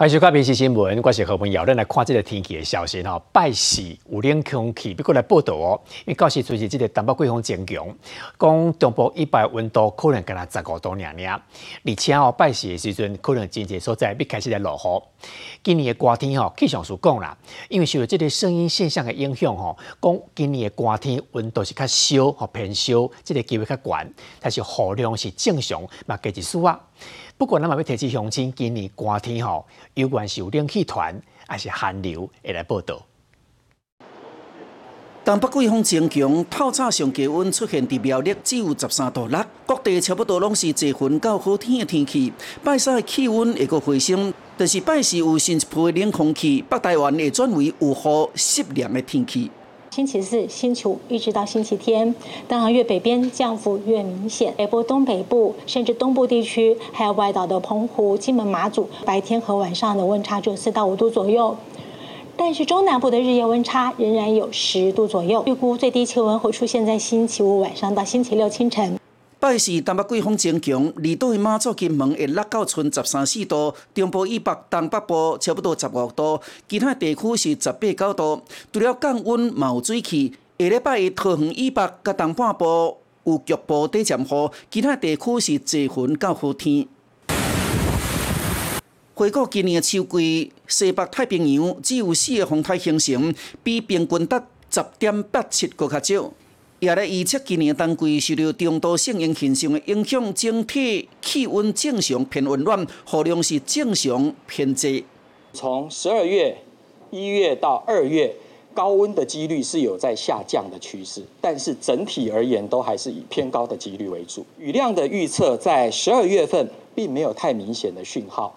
欢迎收看《民事新闻》，我是何朋友，咱来看这个天气的消息吼。拜四有冷空气，不过来报道哦。因为到时最近这个东北季风增强，讲中部一百温度可能跟它十五度尔尔，而且哦拜四的时阵可能真济所在要开始在落雨。今年的寒天吼，气象署讲啦，因为受到这个声音现象的影响吼，讲今年的寒天温度是较烧和偏烧，这个机会较悬，但是雨量是正常，嘛加一丝啊。不管咱嘛要提起乡亲，今年寒天吼，有关是有冷气团还是寒流，会来报道。东北季风增强，透早上低温出现伫苗栗只有十三度六，各地差不多拢是多云到好天的天气。拜三的气温会阁回升，但是拜四有新一波冷空气，北台湾会转为有雨湿凉的天气。星期四、星期五一直到星期天，当然越北边降幅越明显。北部、东北部甚至东部地区，还有外岛的澎湖、金门、马祖，白天和晚上的温差就四到五度左右。但是中南部的日夜温差仍然有十度左右。预估最低气温会出现在星期五晚上到星期六清晨。拜四，东北季风增强，离岛的马祖、金门会落到剩十三四度，中部以北、东北部差不多十五度，其他地区是十八九度。除了降温，嘛有水汽。下礼拜桃园以北、甲东半部有局部短暂雨，其他地区是多云到好天。回顾今年的秋季，西北太平洋只有四个风台形成，比平均值十点八七个较少。也来预测今年冬季受到中度性阴现象的影响，整体气温正常偏温暖，雨量是正常偏低。从十二月、一月到二月，高温的几率是有在下降的趋势，但是整体而言都还是以偏高的几率为主。雨量的预测在十二月份并没有太明显的讯号。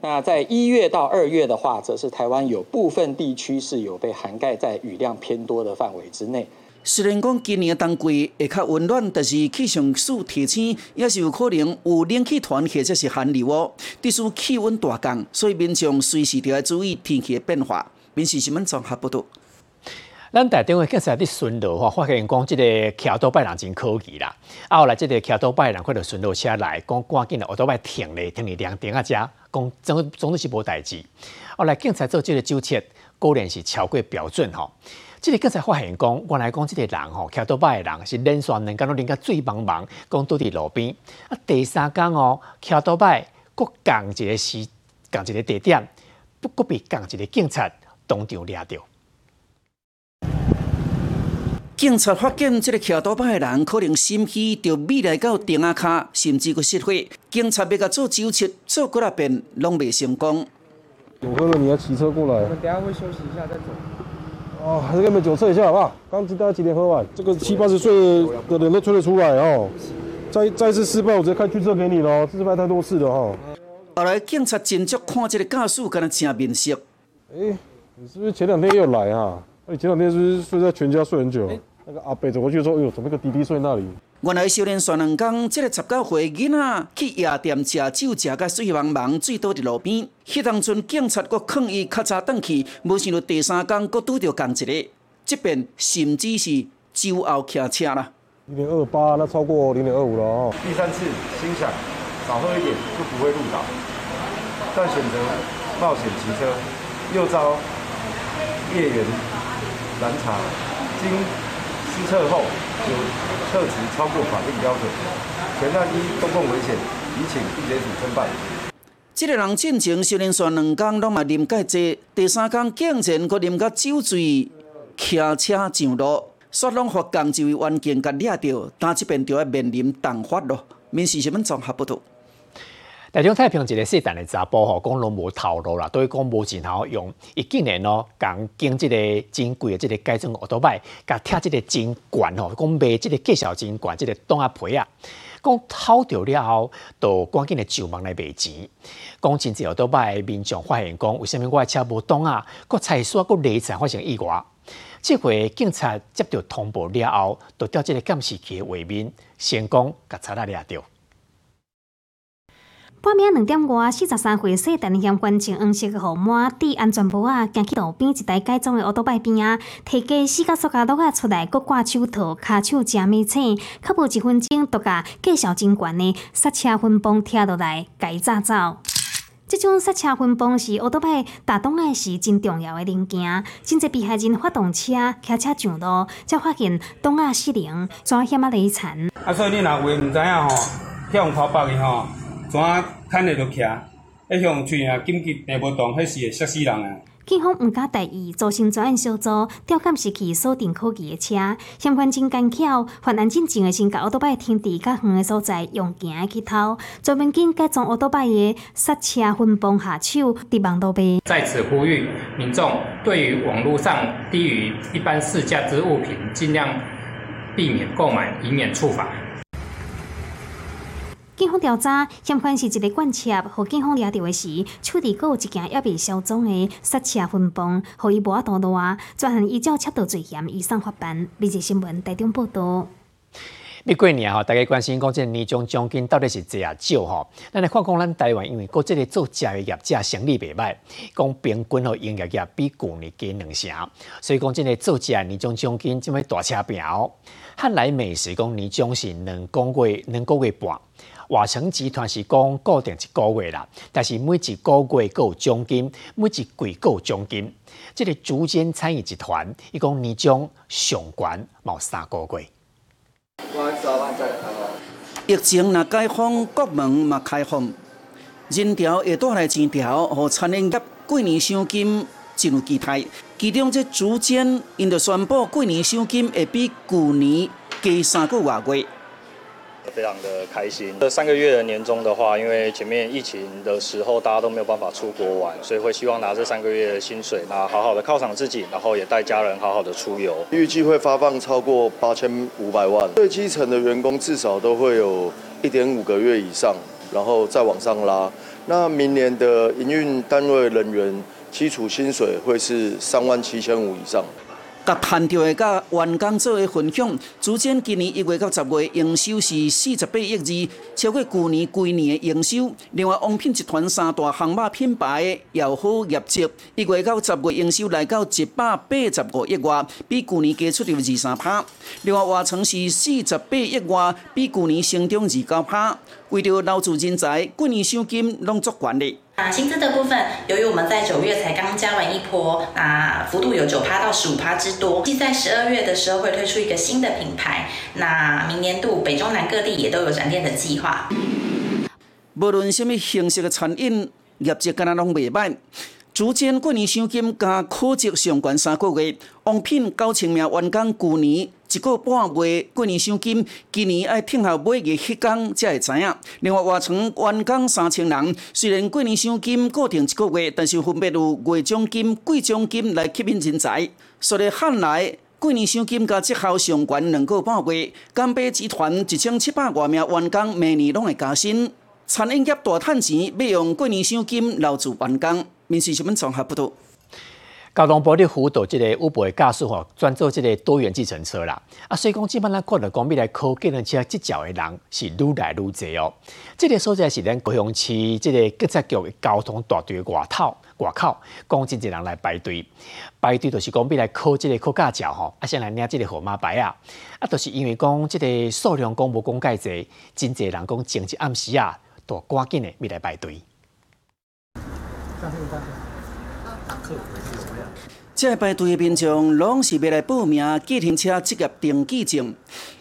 那在一月到二月的话，则是台湾有部分地区是有被涵盖在雨量偏多的范围之内。虽然讲今年冬季会较温暖，但是气象署提醒，也是有可能有冷气团或者是寒流哦。特殊气温大降，所以民众随时都要注意天气的变化。民事新闻综合报道。咱台电话警察伫巡逻吼，发现讲即个桥多拜人真可疑啦。啊，后来即个桥多拜人看到巡逻车来，讲赶紧的，我都拜停咧，停咧亮灯啊，遮讲总总之是无代志。后来警察做即个纠测，果然是超过标准吼。即个刚才发现讲，原来讲即个人吼，骑倒摆的人是连续两工拢淋甲水茫茫，讲倒伫路边。啊，第三工哦，骑倒摆，佫共一个时，共一个地点，不过被共一个警察当场抓着。警察发现即个骑倒摆的人可能心虚，就未来到顶下骹，甚至佫失血。警察要甲做纠察，做几啊遍拢未成功。有喝了，你要骑车过来。我们等下会休息一下再走。哦，还是给你们酒测一下好不好？刚知道几点喝完？这个七八十岁的人都吹得出来哦。再再次失败，我直接开拒测给你喽。失败太多次了哈。后来警察紧急看这个驾驶，敢若真面熟。哎，你是不是前两天也有来啊？你前两天是不是睡在全家睡很久？那个阿北走过去说：“哎呦，怎么个滴滴睡那里？”原来少年耍两工，这个十九岁囡仔去夜店吃酒，食到水茫茫，醉倒伫路边。迄当阵警察阁劝伊较早转去，无想到第三天阁拄着共一个，这边甚至是酒后骑车啦。零点二八，那超过零点二五了哦。第三次心想少喝一点就不会路倒，但选择冒险骑车，又遭夜员拦查，经施测后有。测值超过法定标准，全案一公共危险，已请地检署侦办。这个人进前少年耍两工，拢嘛啉介济，第三工竟然搁啉甲酒醉，骑车上路，煞拢发工就冤警甲抓到，但这边就要面临重罚咯。民事新闻综合报道。台中太平一个细单的查甫吼，讲拢无头路啦，都以讲无钱好用。伊竟然哦，讲经即个真贵的即个改装奥多拜，甲贴即个真悬吼，讲卖即个介绍真悬，即个东阿皮啊，讲偷着了后，就赶紧的就忙来卖钱。讲真济奥多拜民众发现讲，为什么我的车无动啊？个财刷个内财发生意外。这回警察接到通报了后，就调即个监视器的画面，成功甲查拉抓到。半暝两点外，四十三岁细陈嫌关穿黄色的号码戴安全帽啊，行去路边一台改装的奥多拜边啊，提架四角塑胶袋啊出来，搁挂手套，骹手正美青，较无一分钟，就甲介绍真悬的刹车分泵拆落来，改炸走。这种刹车分泵是奥多拜打动的是真重要的零件。真侪被害人发动车骑车上路，才发现动啊失灵，怎险啊累残。啊，所以你若话毋知影吼，向头北的吼，怎牵下就骑，一向喙啊紧急电无动，迄是会摔死人啊！警方毋敢大意，造成专案小组调监视器锁定可疑的车，相关真干巧，犯案进前的先甲奥多拜停伫较远的所在，用行去偷，专门紧改装奥多拜的刹车分泵下手，伫网路边。在此呼吁民众，对于网络上低于一般市价之物品，尽量避免购买，以免触法。警方调查，嫌犯是一个惯车，互警方抓到的时，手里阁有一件也未销赃的刹车分泵，互伊无法度落。专案依照窃盗罪嫌移送法办。每日新闻台中报道。你过年吼，大家关心讲这年终奖金到底是多啊少吼？咱来看讲咱台湾，因为过这个做食的业者生意袂歹，讲平均吼营业额比旧年加两成，所以讲这个做食年终奖金这么大车票。汉来美食讲年终是两个月两个月半。华城集团是讲固定一个月啦，但是每一个月有奖金，每一季有奖金。这个竹间餐饮集团，伊讲年终上悬毛三个月。疫情若解封，国门嘛开放，人潮会带来钱条，和餐饮业过年奖金进入期待。其中这竹间因着宣布过年奖金会比去年加三个月。非常的开心。这三个月的年终的话，因为前面疫情的时候大家都没有办法出国玩，所以会希望拿这三个月的薪水，那好好的犒赏自己，然后也带家人好好的出游。预计会发放超过八千五百万，最基层的员工至少都会有一点五个月以上，然后再往上拉。那明年的营运单位人员基础薪水会是三万七千五以上。甲探到的甲员工做的分享，主间今年一月到十月营收是四十八亿二，超过去年规年的营收。另外，王品集团三大航马品牌也好业绩，一月到十月营收来到一百八十五亿外，比去年加出了二三趴。另外，华城是四十八亿外，比去年成长二九趴。为着留住人才，过年奖金拢足管理。那薪资的部分，由于我们在九月才刚加完一波，那幅度有九趴到十五趴之多。即在十二月的时候会推出一个新的品牌，那明年度北中南各地也都有展店的计划。无论什么形式的餐饮业绩，敢那拢袂歹。逐渐过年奖金加考绩上悬三个月，王品九千名员工去年。一个半月过年奖金，今年爱听候每月迄天才会知影。另外，外层员工三千人，虽然过年奖金固定一个月，但是分别有月奖金、季奖金来吸引人才。所以汉来过年奖金加绩效上悬两个半月，干杯集团一千七百多名员工每年拢会加薪。餐饮业大赚钱，要用过年奖金留住员工。民事新闻综合报道。交通部咧辅导即个 Uber 驾驶吼，专做即个多元计程车啦。啊，所以讲基本咱看到讲未来考计程车执照的人是愈来愈侪哦。这个所在是咱高雄市即个警察局的交通大队外头外口，讲真侪人来排队，排队就是讲未来考即个考驾照吼，啊先来领即个号码牌啊。啊，都是因为讲即个数量讲无讲介侪，真侪人讲前一暗时啊，都赶紧的未来排队。这排队的民众，拢是要来报名计程车职业登记证，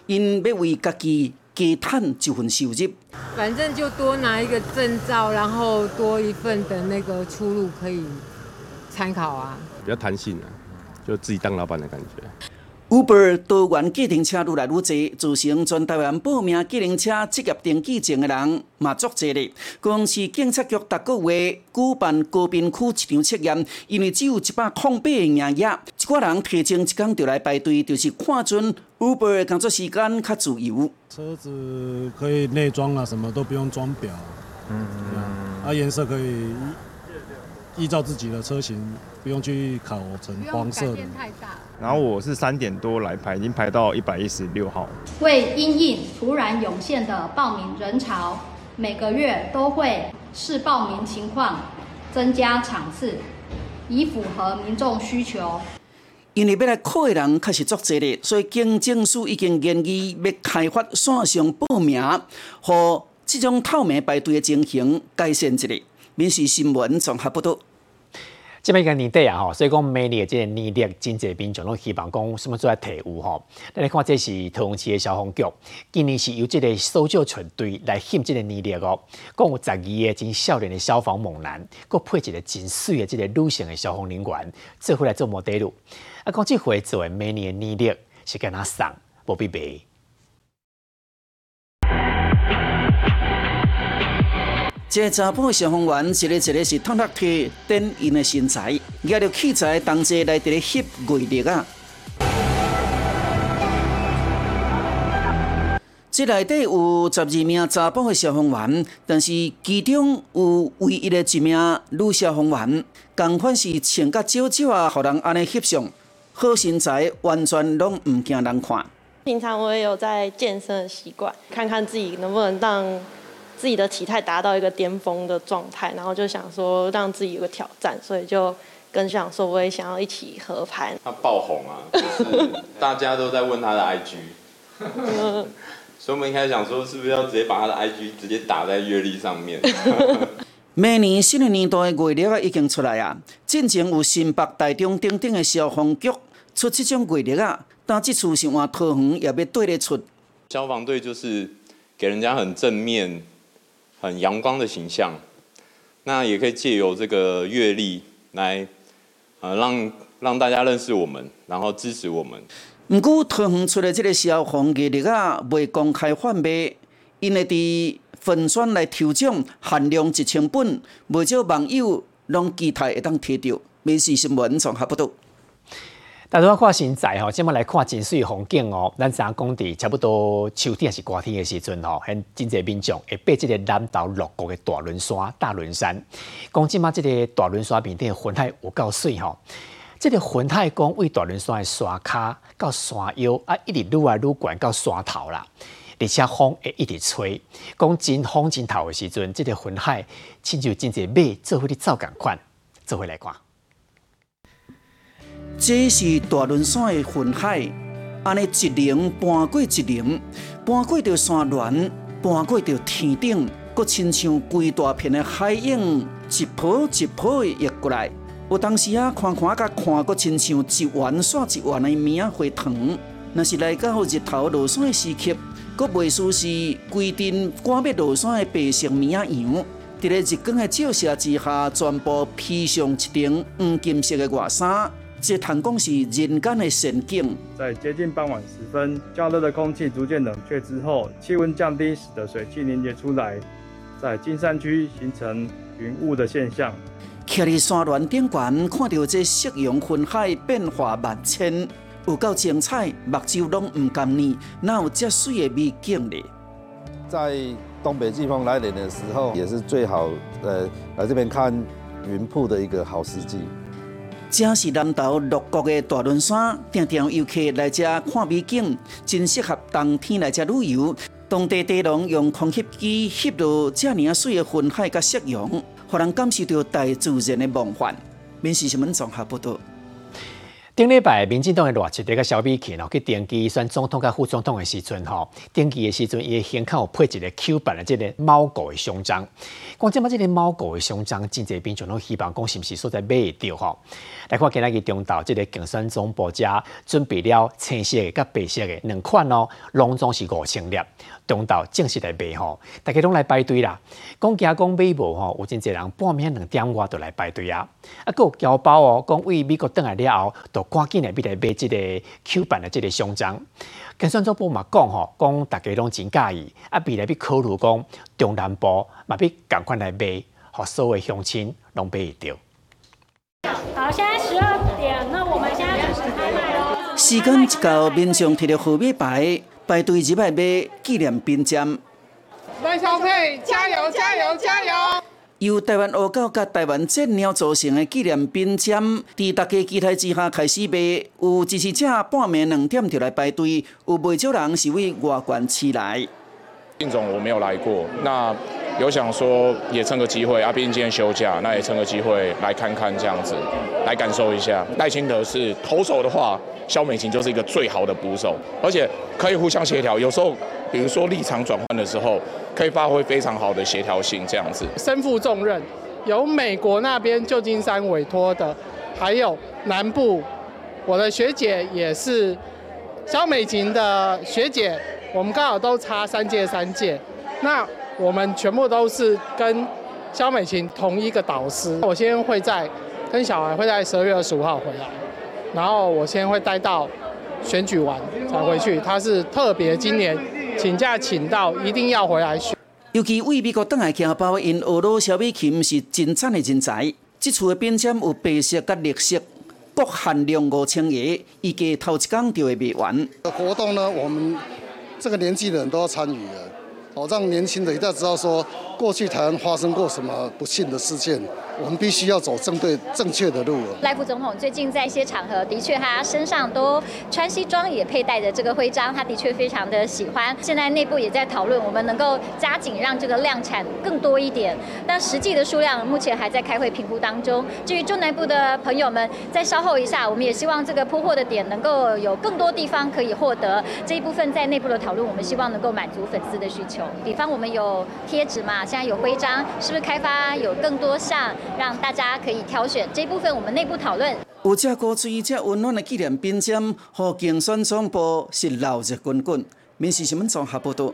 因要为家己加赚一份收入。反正就多拿一个证照，然后多一份的那个出路可以参考啊。比较弹性啊，就自己当老板的感觉。Uber 多元计程车愈来愈多，造成全台湾报名计程车职业登记证的人嘛足多咧。公司警察局逐个月举办高滨区一场测验，因为只有一百空八个营业，一寡人提前一天就来排队，就是看准 Uber 的工作时间较自由。车子可以内装啊，什么都不用装表，嗯，啊颜色可以依照自己的车型。不用去考成黄色的。然后我是三点多来排，已经排到一百一十六号。为因应突然涌现的报名人潮，每个月都会视报名情况增加场次，以符合民众需求。因为要来考的人确实足多的，所以经政署已经建议要开发线上报名，和这种透明排队的情形改善一下。民事新闻综合报道。即摆个年底啊，吼，所以讲每年即个年历真济民众拢希望讲什么做来提雾吼。咱来看，这是桃园市的消防局，今年是由即个搜救团队来献即个年历哦。共有十二个真少年的消防猛男，佮配一个真水的即个女性的消防人员，做回来做模底路。啊，讲即回做的每年的年历是跟他送，无必白。一个查甫消防员，一个一个是拖拉梯顶因的身材，拿着器材同齐来伫咧翕月历啊。这内底有十二名查甫的消防员，但是其中有唯一的一名女消防员，同款是穿甲少少啊，互人安尼翕相，好身材，完全拢唔惊人看。平常我也有在健身的习惯，看看自己能不能让。自己的体态达到一个巅峰的状态，然后就想说让自己有个挑战，所以就跟想说我也想要一起合拍。他爆红啊，就是大家都在问他的 IG，所以我们一开始想说是不是要直接把他的 IG 直接打在月历上面。每年新的年度的月历啊已经出来啊，进前有新北、台中等等的消防局出这种月历啊，但这次是换桃园也要对得出。消防队就是给人家很正面。很阳光的形象，那也可以借由这个阅历来，呃，让让大家认识我们，然后支持我们。毋过，桃园出的这个消防日历啊，未公开贩卖，因为伫粉选来抽奖，限量一千本，未少网友拢期待会当摕到。民事新闻综合报道。大家看现在吼，今麦来看真水风景哦。咱知影讲伫差不多秋天还是夏天的时阵吼，很真侪民众会爬即个南岛六国的大轮山、大轮山。讲即麦即个大轮山面顶的云海有够水吼。即个云海讲为大轮山的山骹到山腰啊，一直愈来愈悬到山头啦。而且风会一直吹，讲真风真大的时阵，即个云海亲像真侪马做伙咧走共款，做伙来看。这是大轮山的云海，安尼一轮搬过一轮，搬过着山峦，搬过着天顶，搁亲像规大片的海影，一波一波的溢过来。有当时啊，看看甲看，搁亲像一弯刷一弯的明火糖。若是来到日头落山的时刻，搁袂输是规阵赶要落山的白色绵羊。伫咧日光的照射之下，全部披上一层黄金色的外衫。这坦讲是人间的神境。在接近傍晚时分，较热的空气逐渐冷却之后，气温降低，使得水汽凝结出来，在金山区形成云雾的现象。徛在山峦顶端，看到这夕阳云海变化万千，有够精彩，目睭拢唔甘呢，哪有这水的美景呢？在东北季风来临的时候，也是最好呃来这边看云瀑的一个好时机。这是南投六国的大轮山，常常游客来这看美景，真适合冬天来这旅游。当地地龙用空气机吸入这尔水的云海甲夕阳，让人感受到大自然的梦幻。闽西新闻综合报道。顶礼拜，民进党的热切这个小米去哦，去登记选总统甲副总统的时阵吼，登记的时阵伊先看有配一个 Q 版的这个猫狗的胸章。讲即马这个猫狗的胸章，真济民众拢希望讲是毋是所在买得到吼？来看今日中岛这个竞选总部家准备了青色的甲白色的两款哦，拢总是五千粒。中岛正式来卖吼，大家拢来排队啦。讲惊讲买无吼，有真济人半暝两点外都来排队啊。啊，有侨胞哦，讲为美国登来了后，都赶紧来必来买即个 Q 版的即个胸章。跟算总部嘛讲吼，讲大家拢真介意，啊，比来比考虑讲中南部嘛比赶快来买，互所有乡亲拢买得到。好，现在十二点，那我们现在开始开卖喽。时间一到，民众摕着号码牌。排队入来买纪念品针。来消费，加油加油加油！由台湾乌狗甲台湾雀鸟组成的纪念冰针，在大家期待之下开始卖。有支持者半暝两点就来排队，有不少人是为外观痴来。应总我没有来过，那有想说也趁个机会，阿斌今天休假，那也趁个机会来看看这样子，来感受一下。赖清德是投手的话。肖美琴就是一个最好的捕手，而且可以互相协调。有时候，比如说立场转换的时候，可以发挥非常好的协调性，这样子。身负重任，由美国那边旧金山委托的，还有南部，我的学姐也是肖美琴的学姐，我们刚好都差三届三届，那我们全部都是跟肖美琴同一个导师。我先会在跟小孩会在十二月二十五号回来，然后我先会待到选举完才回去。他是特别今年请假请到，一定要回来选。尤其为美国倒来行包，因俄罗肖美琴是真赞的人才。这次的变签有白色甲绿色，各限量五千个，预计头一天就会卖完。活动呢，我们这个年纪的人都要参与了，哦，让年轻的一代知道说，过去台湾发生过什么不幸的事件。我们必须要走正对正确的路。赖副总统最近在一些场合，的确他身上都穿西装，也佩戴着这个徽章，他的确非常的喜欢。现在内部也在讨论，我们能够加紧让这个量产更多一点，但实际的数量目前还在开会评估当中。至于中南部的朋友们，再稍后一下，我们也希望这个铺货的点能够有更多地方可以获得这一部分在内部的讨论，我们希望能够满足粉丝的需求。比方我们有贴纸嘛，现在有徽章，是不是开发有更多项？让大家可以挑选这部分，我们内部讨论。有只歌吹这温暖的纪念冰箱，和竞选总部是闹热滚滚。民事新闻综合报道。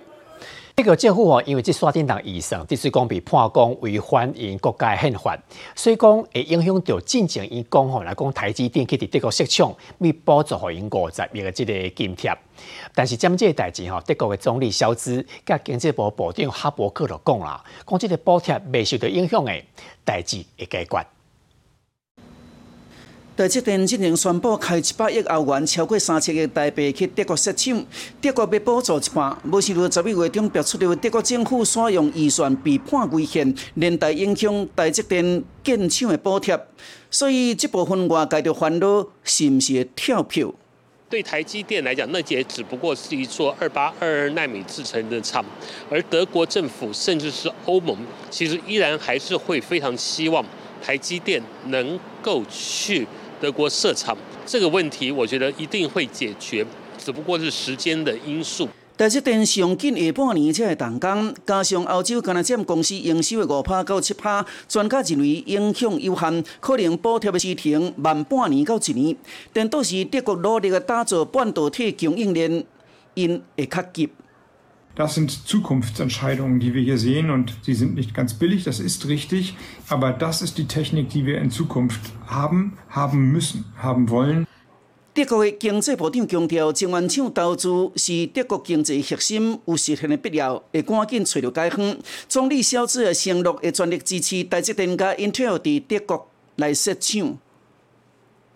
这个政府哦，因为这刷电党医生，这是讲被判公违反因国家宪法，所以讲会影响到进前因讲吼来讲台积电去伫德国设厂，咪补助互因五十亿个这个津贴。但是将这个代志吼，德国的总理肖兹甲经济部部长哈伯克就讲啦，讲这个补贴未受到影响的代志会解决。台积电今年宣布开一百亿欧元，超过三千亿台币去德国设厂。德国要补助一半，无想到十一月中爆出的德国政府使用预算被判违宪，连带影响台积电建厂的补贴。所以这部分外界就烦恼，是毋是跳票？对台积电来讲，那也只不过是一座二八二二纳米制成的厂，而德国政府甚至是欧盟，其实依然还是会非常希望台积电能够去。德国设厂这个问题，我觉得一定会解决，只不过是时间的因素。但是电上近下半年才会动工，加上欧洲干那占公司营收的五趴到七趴，专家认为影响有限，可能补贴的时程慢半年到一年。但都是德国努力的打造半导体供应链，因会较急。Das sind Zukunftsentscheidungen, die wir hier sehen und sie sind nicht ganz billig, das ist richtig, aber das ist die Technik, die wir in Zukunft haben, haben müssen, haben wollen. 德国的经济部长强调，晶圆厂投资是德国经济核心，有实现的必要，会赶紧找到解方。总理肖兹的承诺会全力支持台积电加 Intel 伫德国来设厂。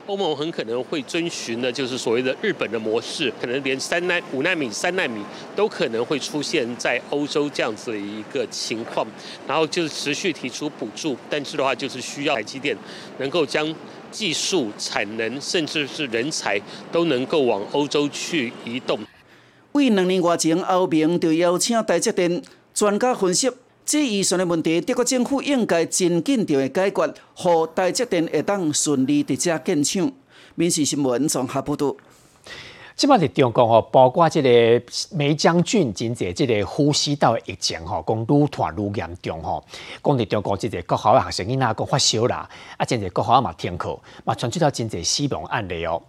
欧盟很可能会遵循的，就是所谓的日本的模式，可能连三纳五纳米、三纳米都可能会出现在欧洲这样子的一个情况，然后就是持续提出补助，但是的话就是需要台积电能够将技术、产能，甚至是人才都能够往欧洲去移动。为两年外前，欧盟就邀请台积电专家分析。这预算的问题，德国政府应该真紧就会解决，让台积电会当顺利伫遮建厂。民事新闻综合报道。即摆伫中国吼，包括即个梅将军真济即个呼吸道疫情吼，讲愈传愈严重吼。讲伫中国即个国校学生囡仔讲发烧啦，啊，真济国校嘛停课，嘛传出到真济死亡案例哦。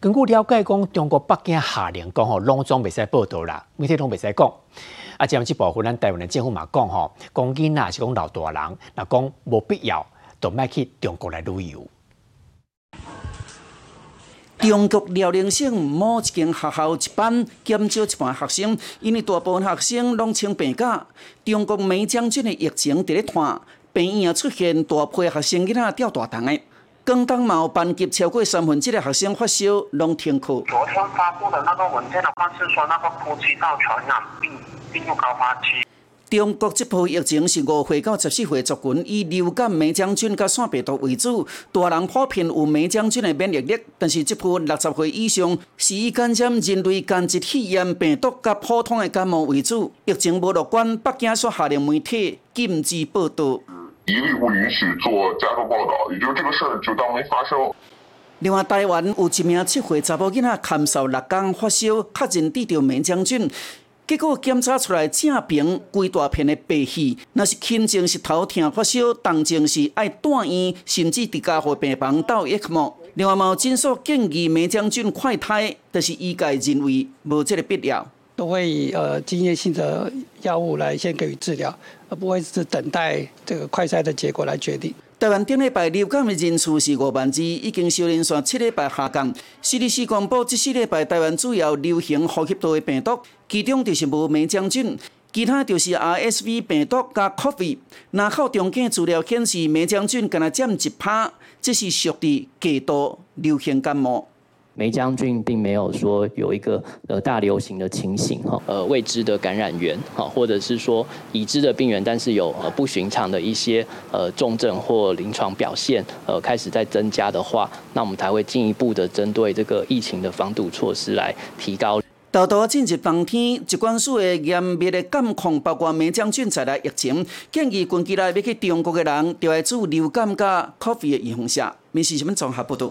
根据了解，讲中国北京下令讲吼，拢总袂使报道啦，媒体拢袂使讲。啊，即样即部分咱台湾的政府嘛讲吼，讲囡仔是讲老大人，那讲无必要，就莫去中国来旅游。中国辽宁省某一间学校一班减少一半学生，因为大部分学生拢请病假。中国梅将军的疫情伫咧传，病院出现大批学生囡仔吊大堂的，广东有班级超过三分之一的学生发烧，拢停课。昨天发布的那个文件的话是说，那个呼吸道传染病。中国这波疫情是五岁到十四岁族群，以流感、梅将军甲腺病毒为主。大人普遍有梅将军的免疫力，但是这波六十岁以上是以感染人类间质肺炎病毒甲普通的感冒为主。疫情无乐观，北京所下令媒体禁止报道。一律不允许做加州报道，也就这个事儿就当没发生。另外，台湾有一名七岁查甫囡仔，咳嗽六天发烧，确认得着梅将军。结果检查出来正平规大片的白血，若是轻症是头痛发烧，重症是爱住院，甚至伫家护病房斗 ECMO。另外，毛诊所建议梅将军快胎，但是医界认为无这个必要。都会以呃经验性的药物来先给予治疗，而不会是等待这个快筛的结果来决定。台湾顶礼拜流感的人数是五万二，已经收连续七礼拜下降。CDC 公布，这四礼拜台湾主要流行呼吸道的病毒，其中就是无梅将军，其他就是 RSV 病毒加 COVID。那靠中间资料显示，梅将军敢若占一趴，这是属于过度流行感冒。梅将军并没有说有一个呃大流行的情形哈，呃未知的感染源哈，或者是说已知的病源，但是有呃不寻常的一些呃重症或临床表现呃开始在增加的话，那我们才会进一步的针对这个疫情的防堵措施来提高。豆豆进入冬天，疾管署的严密的监控，包括梅将军在内疫情，建议近期来要去中国的人，就要做流感加 Covid 的预防下。民事新闻综合报道。